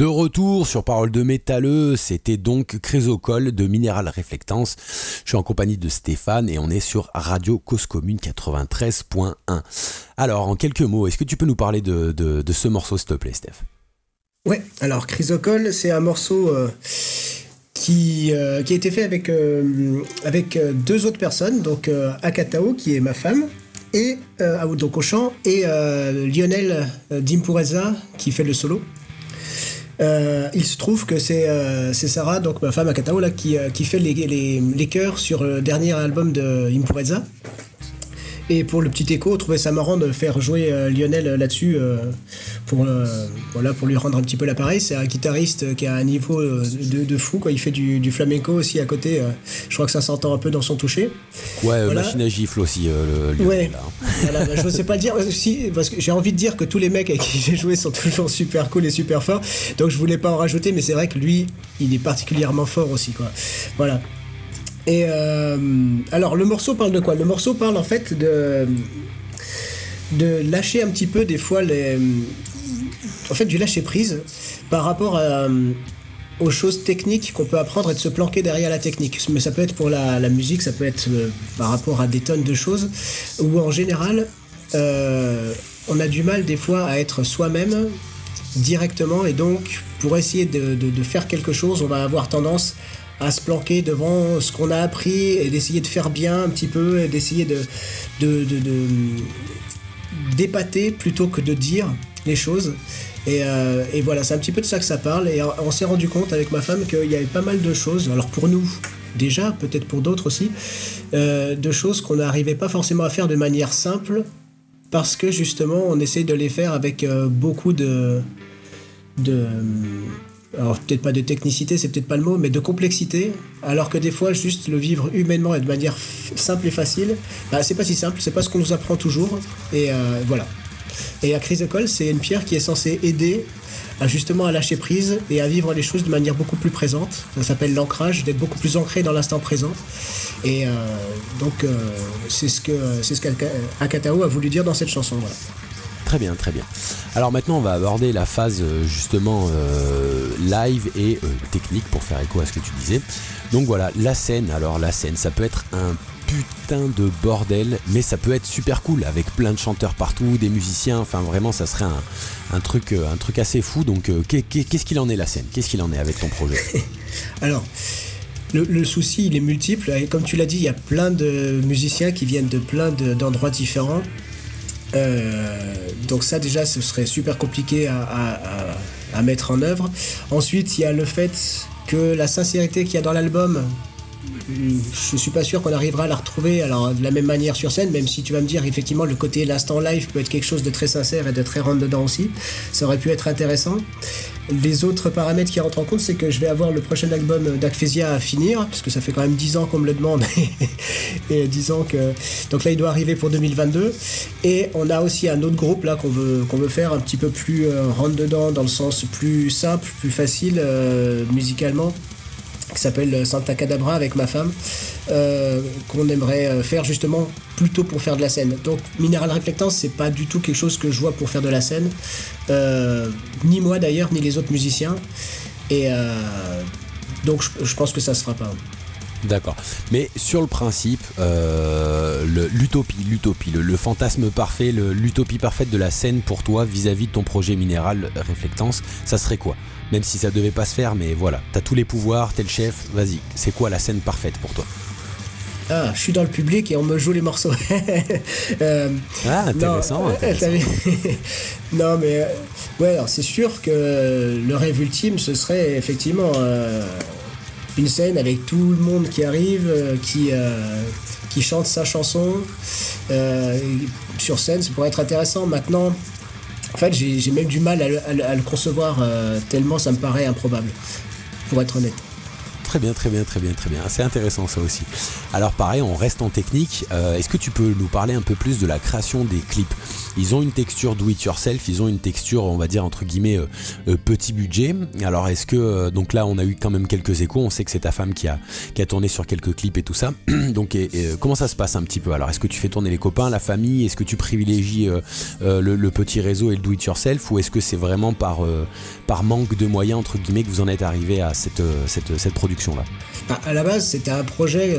De retour sur Parole de métalleux, c'était donc Chrysocol de Minéral Réflectance. Je suis en compagnie de Stéphane et on est sur Radio Cause Commune 93.1. Alors, en quelques mots, est-ce que tu peux nous parler de, ce morceau, s'il te plaît, Steph? Ouais, alors Chrysocol, c'est un morceau euh, qui, euh, qui a été fait avec, euh, deux autres personnes, donc Akatao, qui est ma femme, et donc au et Lionel Dimpureza, qui fait le solo. Euh, il se trouve que c'est euh, Sarah, donc ma femme là, qui, euh, qui fait les chœurs sur le dernier album de Impureza. Et pour le petit écho, on trouvait ça marrant de faire jouer euh, Lionel euh, là-dessus euh, pour, voilà, pour lui rendre un petit peu l'appareil. C'est un guitariste qui a un niveau de, fou. Quoi. Il fait du, flamenco aussi à côté. je crois que ça s'entend un peu dans son toucher. Ouais, machine à gifle aussi, le, Ouais. Bah, je ne sais pas le dire. Si, parce que j'ai envie de dire que tous les mecs avec qui j'ai joué sont toujours super cool et super forts. Donc je voulais pas en rajouter, mais c'est vrai que lui, il est particulièrement fort aussi. Quoi. Voilà. Et euh, alors, le morceau parle de quoi? Le morceau parle en fait de, de lâcher un petit peu des fois les. En fait, du lâcher prise par rapport à, aux choses techniques qu'on peut apprendre et de se planquer derrière la technique. Mais ça peut être pour la, musique, ça peut être euh, par rapport à des tonnes de choses, où en général, euh, on a du mal des fois à être soi-même directement, et donc pour essayer de, de, faire quelque chose, on va avoir tendance à se planquer devant ce qu'on a appris et d'essayer de faire bien un petit peu et d'essayer de, de, d'épater plutôt que de dire les choses. Et, euh, et voilà, c'est un petit peu de ça que ça parle. Et on s'est rendu compte avec ma femme qu'il y avait pas mal de choses. Alors pour nous, déjà, peut-être pour d'autres aussi, euh, de choses qu'on n'arrivait pas forcément à faire de manière simple parce que justement on essaye de les faire avec euh, beaucoup de, de alors peut-être pas de technicité, c'est peut-être pas le mot, mais de complexité, alors que des fois juste le vivre humainement et de manière simple et facile, bah, c'est pas si simple, c'est pas ce qu'on nous apprend toujours, et euh, voilà. Et à Crise École, c'est une pierre qui est censée aider à justement à lâcher prise et à vivre les choses de manière beaucoup plus présente. Ça s'appelle l'ancrage, d'être beaucoup plus ancré dans l'instant présent. Et euh, donc euh, c'est ce que c'est ce qu'Akatao a voulu dire dans cette chanson. Voilà. Très bien, très bien. Alors maintenant, on va aborder la phase euh, justement euh, live et euh, technique pour faire écho à ce que tu disais. Donc voilà, la scène. Alors la scène, ça peut être un putain de bordel, mais ça peut être super cool avec plein de chanteurs partout, des musiciens. Enfin, vraiment, ça serait un, truc, un truc assez fou. Donc, qu'est-ce qu'il en est la scène? Qu'est-ce qu'il en est avec ton projet? Alors. Le, souci, il est multiple. Et comme tu l'as dit, il y a plein de musiciens qui viennent de plein d'endroits différents. Euh, donc ça déjà ce serait super compliqué à, mettre en œuvre. Ensuite il y a le fait que la sincérité qu'il y a dans l'album, je suis pas sûr qu'on arrivera à la retrouver alors de la même manière sur scène, même si tu vas me dire effectivement le côté l'instant live peut être quelque chose de très sincère et de très rentre dedans aussi. Ça aurait pu être intéressant. Les autres paramètres qui rentrent en compte, c'est que je vais avoir le prochain album d'Acphésia à finir, parce que ça fait quand même 10 ans qu'on me le demande, et 10 ans que... Donc là, il doit arriver pour 2022. Et on a aussi un autre groupe là qu'on veut, qu'on veut faire un petit peu plus euh, rentre dedans, dans le sens plus simple, plus facile euh, musicalement qui s'appelle Santa Cadabra avec ma femme, euh, qu'on aimerait euh, faire justement plutôt pour faire de la scène. Donc Minéral Reflectance, c'est pas du tout quelque chose que je vois pour faire de la scène, euh, ni moi d'ailleurs, ni les autres musiciens. Et donc je, pense que ça se fera pas. D'accord. Mais sur le principe, l'utopie, l'utopie, le, fantasme parfait, l'utopie parfaite de la scène pour toi vis-à-vis -vis de ton projet minéral réflectance, ça serait quoi? Même si ça devait pas se faire, mais voilà, t'as tous les pouvoirs, t'es le chef, vas-y, c'est quoi la scène parfaite pour toi ah, je suis dans le public et on me joue les morceaux. Euh, ah, intéressant. Non, mais euh, ouais, alors c'est sûr que le rêve ultime, ce serait effectivement euh, une scène avec tout le monde qui arrive, qui, qui chante sa chanson sur scène. Ça pourrait être intéressant. Maintenant, en fait, j'ai même du mal à le, concevoir euh, tellement ça me paraît improbable, pour être honnête. très bien, très bien, très bien, très bien. C'est intéressant ça aussi. Alors pareil, on reste en technique. Euh, est-ce que tu peux nous parler un peu plus de la création des clips? Ils ont une texture do it yourself, ils ont une texture, on va dire entre guillemets euh, euh, petit budget. Alors est-ce que donc là, on a eu quand même quelques échos. On sait que c'est ta femme qui a qui a tourné sur quelques clips et tout ça. donc comment ça se passe un petit peu? Alors est-ce que tu fais tourner les copains, la famille? Est-ce que tu privilégies le, petit réseau et le do it yourself? Ou est-ce que c'est vraiment par par manque de moyens entre guillemets que vous en êtes arrivé à cette cette, cette production là bah, À la base, c'était un projet.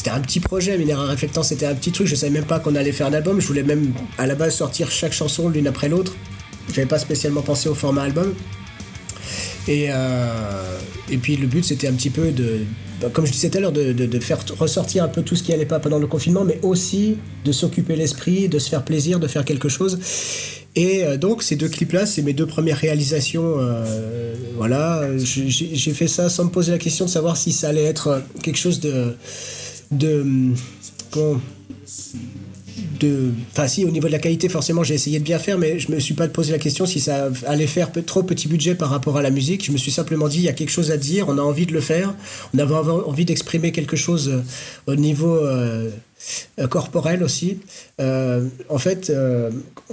C'était un petit projet, Minéral Réflectant, c'était un petit truc. Je savais même pas qu'on allait faire un album. Je voulais même à la base sortir chaque chanson l'une après l'autre. J'avais pas spécialement pensé au format album. Et, euh, et puis le but c'était un petit peu de, bah, comme je disais tout à l'heure, de, de, faire ressortir un peu tout ce qui allait pas pendant le confinement, mais aussi de s'occuper l'esprit, de se faire plaisir, de faire quelque chose. Et euh, donc ces deux clips-là, c'est mes deux premières réalisations. Euh, voilà, j'ai fait ça sans me poser la question de savoir si ça allait être quelque chose de... de comment de... Enfin si, au niveau de la qualité, forcément, j'ai essayé de bien faire, mais je me suis pas posé la question si ça allait faire trop petit budget par rapport à la musique. Je me suis simplement dit, il y a quelque chose à dire, on a envie de le faire, on avait envie d'exprimer quelque chose euh, au niveau... Euh, corporel aussi. Euh, en fait, euh,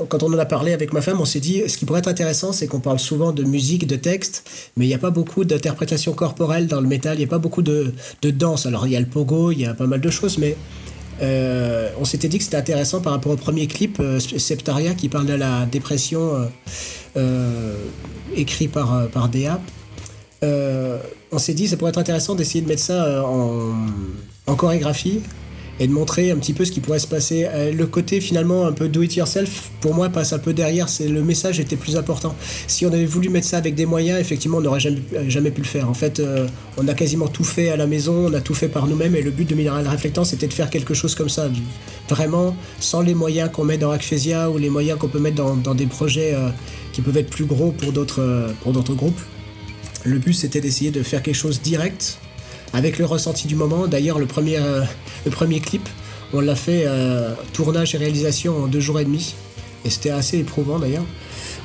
quand on en a parlé avec ma femme, on s'est dit, ce qui pourrait être intéressant, c'est qu'on parle souvent de musique, de texte, mais il n'y a pas beaucoup d'interprétation corporelle dans le métal, il n'y a pas beaucoup de, de, danse. Alors il y a le pogo, il y a pas mal de choses, mais on s'était dit que c'était intéressant par rapport au premier clip, Septaria, qui parle de la dépression écrit par, par Dea. on s'est dit ça pourrait être intéressant d'essayer de mettre ça en, en chorégraphie et de montrer un petit peu ce qui pourrait se passer. Euh, le côté finalement un peu do it yourself, pour moi, passe un peu derrière. C'est le message était plus important. Si on avait voulu mettre ça avec des moyens, effectivement, on n'aurait jamais, jamais pu le faire. En fait, euh, on a quasiment tout fait à la maison, on a tout fait par nous-mêmes, et le but de Minéral Réflectant, c'était de faire quelque chose comme ça, vraiment sans les moyens qu'on met dans Acphasia ou les moyens qu'on peut mettre dans, des projets euh, qui peuvent être plus gros pour d'autres pour d'autres groupes. Le but, c'était d'essayer de faire quelque chose direct avec le ressenti du moment. D'ailleurs, le premier, euh, clip, on l'a fait euh, tournage et réalisation en deux jours et demi. Et c'était assez éprouvant d'ailleurs.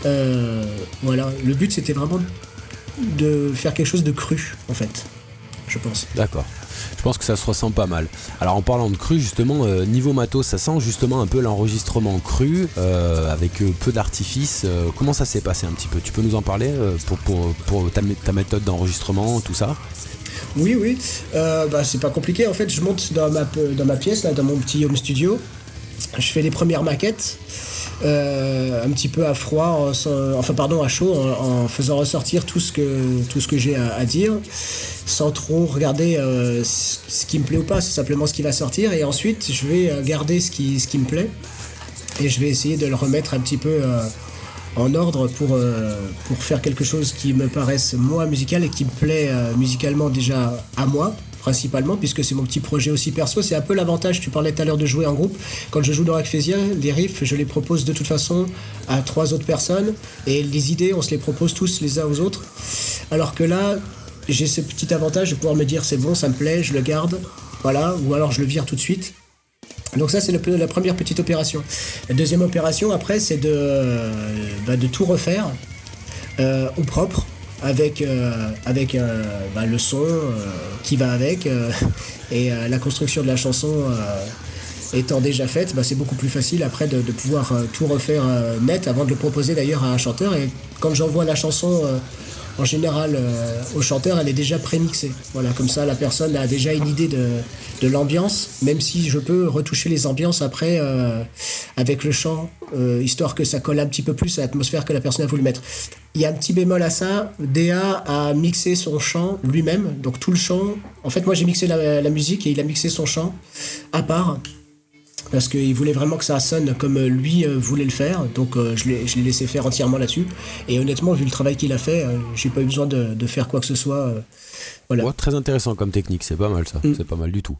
Euh, voilà, le but c'était vraiment de faire quelque chose de cru en fait, je pense. D'accord. Je pense que ça se ressent pas mal. Alors en parlant de cru, justement, niveau matos, ça sent justement un peu l'enregistrement cru, avec peu d'artifice. comment ça s'est passé un petit peu? Tu peux nous en parler pour, pour, ta, méthode d'enregistrement, tout ça? Oui, oui. Euh, bah, c'est pas compliqué. En fait, je monte dans ma, dans ma pièce, là, dans mon petit home studio. Je fais les premières maquettes. Euh, un petit peu à froid, enfin pardon, à chaud, en, faisant ressortir tout ce que, tout ce que j'ai à, dire, sans trop regarder euh, ce qui me plaît ou pas, c'est simplement ce qui va sortir. Et ensuite, je vais garder ce qui, ce qui me plaît et je vais essayer de le remettre un petit peu en ordre pour, euh, pour faire quelque chose qui me paraisse moi musical et qui me plaît euh, musicalement déjà à moi principalement puisque c'est mon petit projet aussi perso c'est un peu l'avantage tu parlais tout à l'heure de jouer en groupe. Quand je joue dans Rackphasia les riffs je les propose de toute façon à trois autres personnes et les idées on se les propose tous les uns aux autres. Alors que là j'ai ce petit avantage de pouvoir me dire c'est bon ça me plaît je le garde voilà ou alors je le vire tout de suite. Donc ça, c'est la première petite opération. La deuxième opération, après, c'est de, bah, de tout refaire euh, au propre, avec, euh, avec euh, bah, le son qui va avec, et la construction de la chanson étant déjà faite, bah, c'est beaucoup plus facile après de, de pouvoir tout refaire net avant de le proposer d'ailleurs à un chanteur. Et quand j'envoie la chanson en général, euh, au chanteur, elle est déjà prémixée. Voilà, comme ça, la personne a déjà une idée de, de l'ambiance, même si je peux retoucher les ambiances après euh, avec le chant, euh, histoire que ça colle un petit peu plus à l'atmosphère que la personne a voulu mettre. Il y a un petit bémol à ça. DA a mixé son chant lui-même, donc tout le chant. En fait, moi j'ai mixé la musique et il a mixé son chant à part parce qu'il voulait vraiment que ça sonne comme lui euh, voulait le faire. Donc euh, je l'ai laissé faire entièrement là-dessus. Et honnêtement, vu le travail qu'il a fait, euh, j'ai pas eu besoin de, faire quoi que ce soit. voilà. très intéressant comme technique, c'est pas mal ça, mm. c'est pas mal du tout.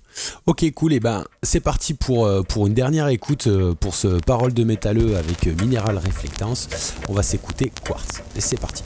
Ok, cool, et ben c'est parti pour, pour une dernière écoute pour ce Parole de métalleux avec Minéral Reflectance. On va s'écouter Quartz. Et c'est parti.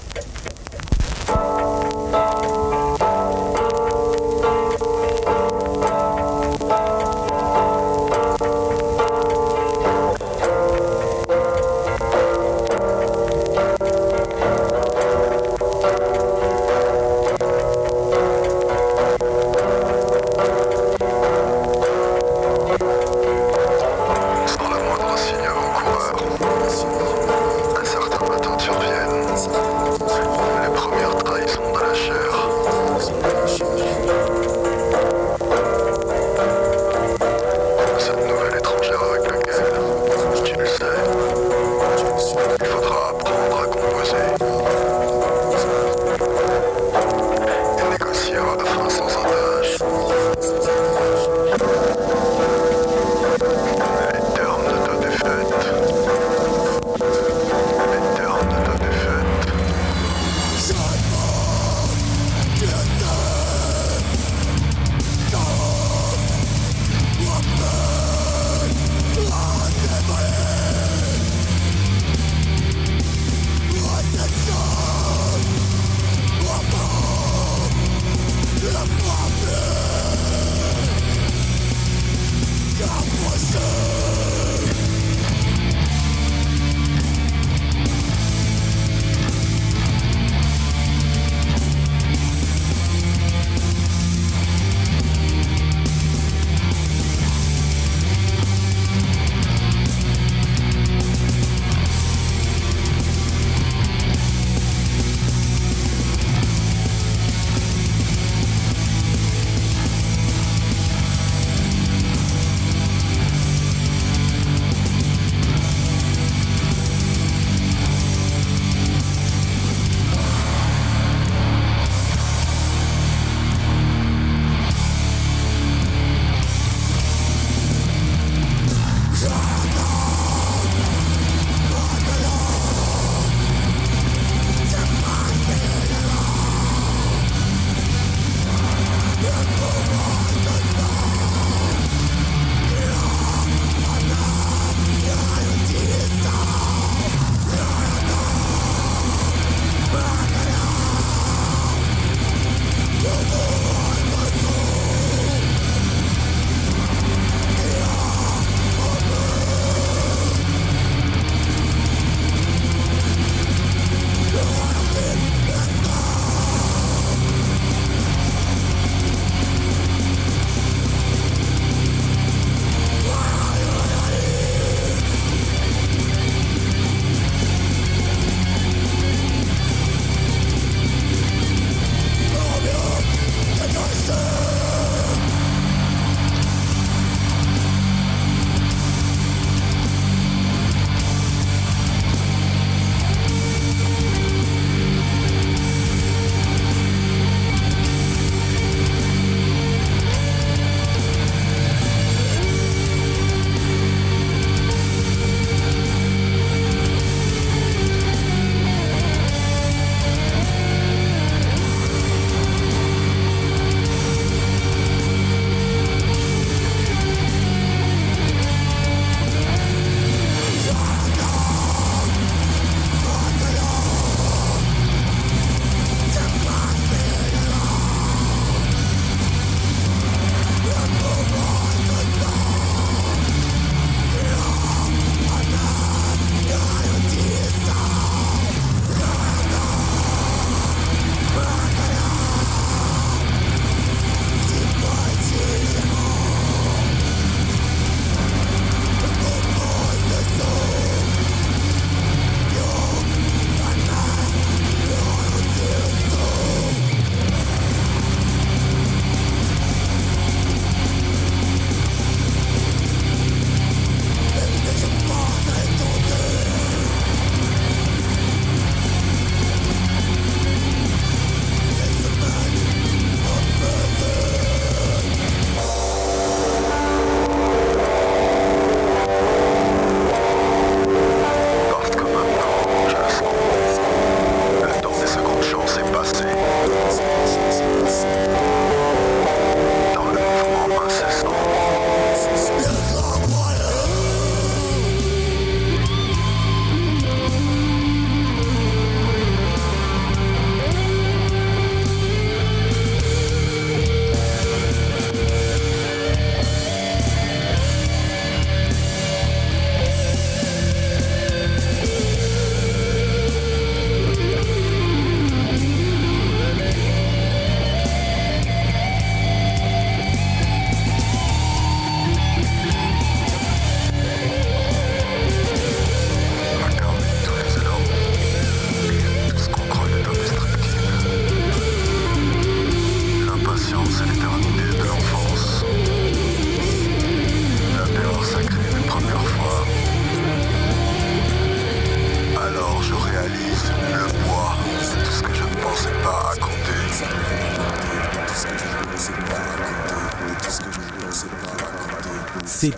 Listen.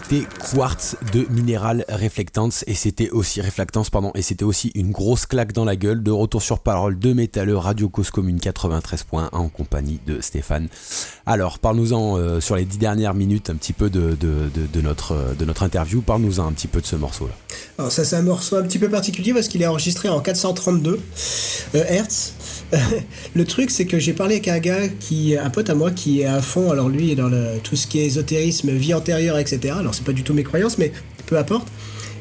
C'était Quartz de Mineral Reflectance et c'était aussi pardon et c'était aussi une grosse claque dans la gueule de retour sur parole de métalleux Radio Cause Commune 93.1 en compagnie de Stéphane. Alors parle-nous-en euh, sur les dix dernières minutes un petit peu de, de, notre, de notre interview, parle-nous-en un petit peu de ce morceau là. Alors ça c'est un morceau un petit peu particulier parce qu'il est enregistré en 432 euh, Hz. le truc c'est que j'ai parlé avec un gars qui un pote à moi qui est à fond alors lui est dans le, tout ce qui est ésotérisme, vie antérieure etc. Alors c'est pas du tout mes croyances mais peu importe.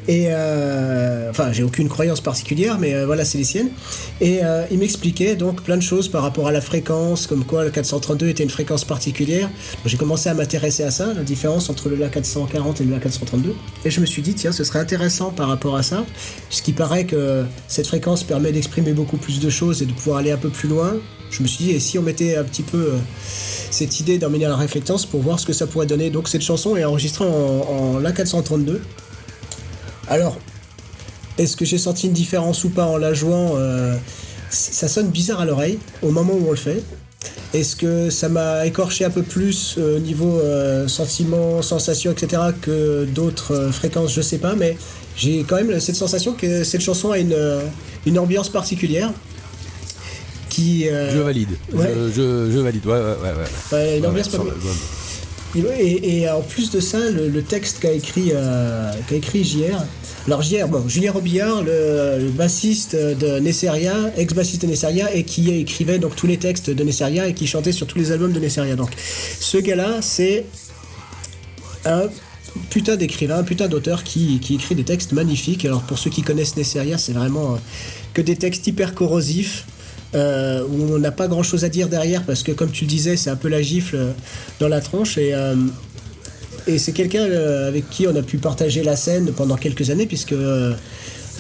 Et euh, enfin, j'ai aucune croyance particulière, mais euh, voilà, c'est les siennes. Et euh, il m'expliquait donc plein de choses par rapport à la fréquence, comme quoi le 432 était une fréquence particulière. J'ai commencé à m'intéresser à ça, la différence entre le La 440 et le La 432. Et je me suis dit, tiens, ce serait intéressant par rapport à ça, puisqu'il paraît que cette fréquence permet d'exprimer beaucoup plus de choses et de pouvoir aller un peu plus loin. Je me suis dit, et si on mettait un petit peu cette idée d'emmener la réflectance pour voir ce que ça pourrait donner. Donc cette chanson est enregistrée en, en La 432. Alors, est-ce que j'ai senti une différence ou pas en la jouant euh, Ça sonne bizarre à l'oreille au moment où on le fait. Est-ce que ça m'a écorché un peu plus euh, au niveau euh, sentiment, sensation, etc. que d'autres fréquences? Je sais pas, mais j'ai quand même cette sensation que cette chanson a une ambiance particulière. Qui, je valide. Je, valide. Ouais, ouais, ouais. et, en plus de ça, le, texte qu'a écrit, euh, qu'a écrit JR. Alors JR, bon, Julien Robillard, le, bassiste de Nesseria, ex-bassiste de Nesseria, et qui écrivait donc tous les textes de Nesseria et qui chantait sur tous les albums de Nesseria. Donc ce gars-là, c'est un putain d'écrivain, un putain d'auteur qui, qui, écrit des textes magnifiques. Alors pour ceux qui connaissent Nesseria, c'est vraiment euh, que des textes hyper corrosifs. Euh, où on n'a pas grand chose à dire derrière parce que comme tu le disais c'est un peu la gifle dans la tronche et, euh, c'est quelqu'un euh, avec qui on a pu partager la scène pendant quelques années puisque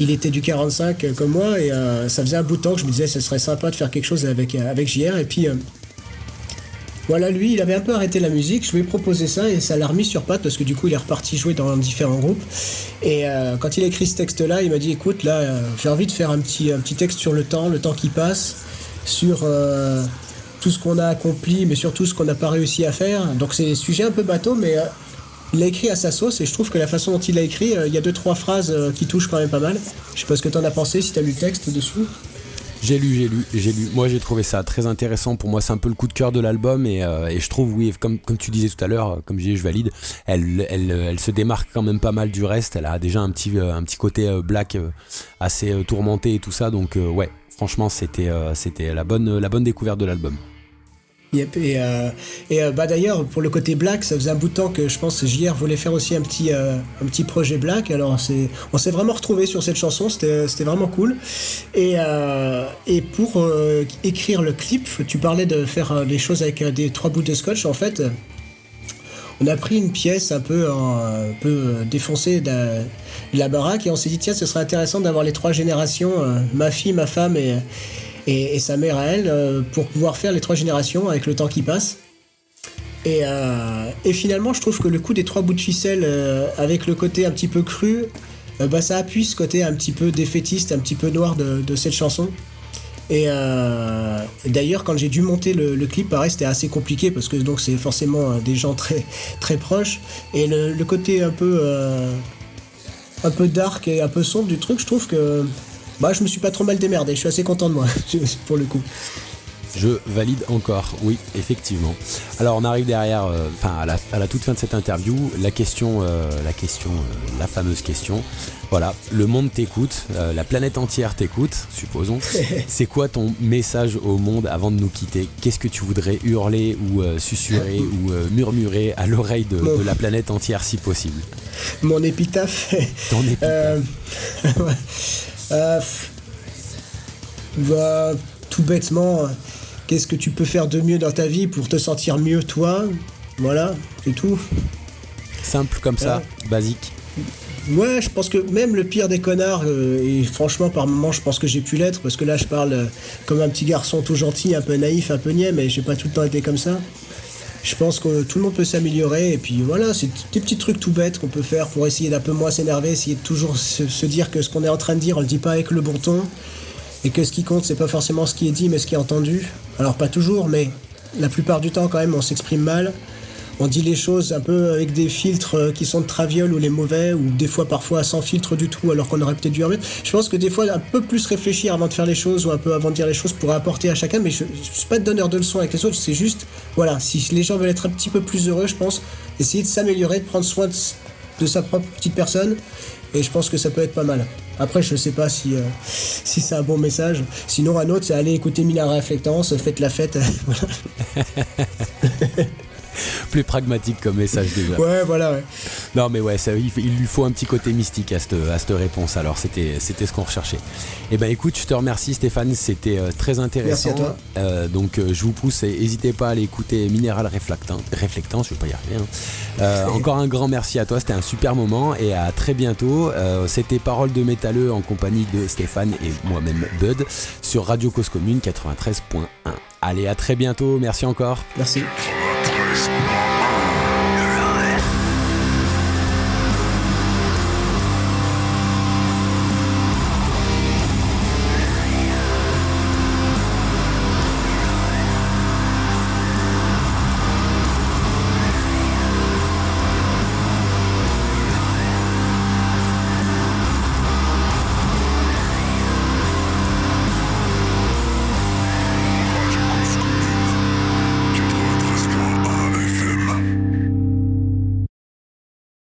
il était du 45 comme moi et ça faisait un bout de temps que je me disais ce serait sympa de faire quelque chose avec, avec JR et puis voilà, lui, il avait un peu arrêté la musique. Je lui ai proposé ça et ça l'a remis sur patte parce que du coup, il est reparti jouer dans différents groupes. Et euh, quand il a écrit ce texte-là, il m'a dit écoute, là, euh, j'ai envie de faire un petit, texte sur le temps, le temps qui passe, sur euh, tout ce qu'on a accompli, mais surtout ce qu'on n'a pas réussi à faire. Donc, c'est des sujets un peu bateau, mais il l'a écrit à sa sauce et je trouve que la façon dont il l'a écrit, il y a deux, trois phrases qui touchent quand même pas mal. Je sais pas ce que tu en as pensé, si tu as lu le texte dessous. J'ai lu, j'ai lu, j'ai lu. Moi, j'ai trouvé ça très intéressant. Pour moi, c'est un peu le coup de cœur de l'album et, euh, je trouve, oui, comme, comme tu disais tout à l'heure, comme je, je valide, elle, elle, elle, se démarque quand même pas mal du reste. Elle a déjà un petit, euh, un petit côté euh, black assez tourmenté et tout ça. Donc, ouais, franchement, c'était, c'était la bonne, la bonne découverte de l'album. Yep, et, euh, euh, bah d'ailleurs pour le côté black, ça faisait un bout de temps que je pense que JR voulait faire aussi un petit, euh, un petit projet black. Alors on s'est vraiment retrouvé sur cette chanson, c'était, vraiment cool. Et, et pour écrire le clip, tu parlais de faire des choses avec des trois bouts de scotch. En fait, on a pris une pièce un peu, un peu défoncée de la baraque et on s'est dit tiens, ce serait intéressant d'avoir les trois générations, ma fille, ma femme et et, sa mère à elle euh, pour pouvoir faire les trois générations avec le temps qui passe. Et, euh, finalement, je trouve que le coup des trois bouts de ficelle euh, avec le côté un petit peu cru, bah, ça appuie ce côté un petit peu défaitiste, un petit peu noir de, cette chanson. Et d'ailleurs, quand j'ai dû monter le, clip, pareil, c'était assez compliqué parce que donc c'est forcément des gens très très proches. Et le, le côté un peu un peu dark et un peu sombre du truc, je trouve que bah, je me suis pas trop mal démerdé, je suis assez content de moi, pour le coup. Je valide encore, oui, effectivement. Alors on arrive derrière, euh, enfin à, la, toute fin de cette interview, la question, euh, la question, euh, la fameuse question. Voilà, le monde t'écoute, la planète entière t'écoute, supposons. C'est quoi ton message au monde avant de nous quitter? Qu'est-ce que tu voudrais hurler ou susurrer ou murmurer à l'oreille de, de, la planète entière si possible? Mon épitaphe. Ton épitaphe. Euh, bah, tout bêtement, qu'est-ce que tu peux faire de mieux dans ta vie pour te sentir mieux toi? Voilà, c'est tout. Simple comme ça, basique. Ouais, je pense que même le pire des connards, euh, et franchement par moments je pense que j'ai pu l'être, parce que là je parle euh, comme un petit garçon tout gentil, un peu naïf, un peu niais, mais j'ai pas tout le temps été comme ça je pense que tout le monde peut s'améliorer. Et puis voilà, c'est des petits trucs tout bêtes qu'on peut faire pour essayer d'un peu moins s'énerver, essayer de toujours se, dire que ce qu'on est en train de dire, on le dit pas avec le bon ton. Et que ce qui compte, c'est pas forcément ce qui est dit, mais ce qui est entendu. Alors pas toujours, mais la plupart du temps quand même, on s'exprime mal. On dit les choses un peu avec des filtres euh, qui sont de traviole ou les mauvais, ou des fois parfois sans filtre du tout, alors qu'on aurait peut-être dû en mettre. Je pense que des fois, un peu plus réfléchir avant de faire les choses, ou un peu avant de dire les choses pour apporter à chacun, mais je ne suis pas donneur de leçons avec les autres, c'est juste, voilà, si les gens veulent être un petit peu plus heureux, je pense, essayer de s'améliorer, de prendre soin de, sa propre petite personne, et je pense que ça peut être pas mal. Après, je sais pas si, euh, si c'est un bon message. Sinon, un autre, c'est aller écouter Mila Réflectance, faites la fête. plus pragmatique comme message déjà. Ouais, voilà. Ouais. Non, mais ouais, ça, il, lui faut un petit côté mystique à cette, à cette réponse. Alors, c'était, c'était ce qu'on recherchait. Eh ben, écoute, je te remercie, Stéphane. C'était euh, très intéressant. Merci à toi. Euh, donc, euh, je vous pousse, n'hésitez pas à aller écouter Minéral Réflectant. Réflectant, je vais pas y arriver. Hein. encore un grand merci à toi. C'était un super moment et à très bientôt. c'était Parole de métalleux en compagnie de Stéphane et moi-même Bud sur Radio Cause Commune 93.1. Allez, à très bientôt. Merci encore. Merci. Podcast.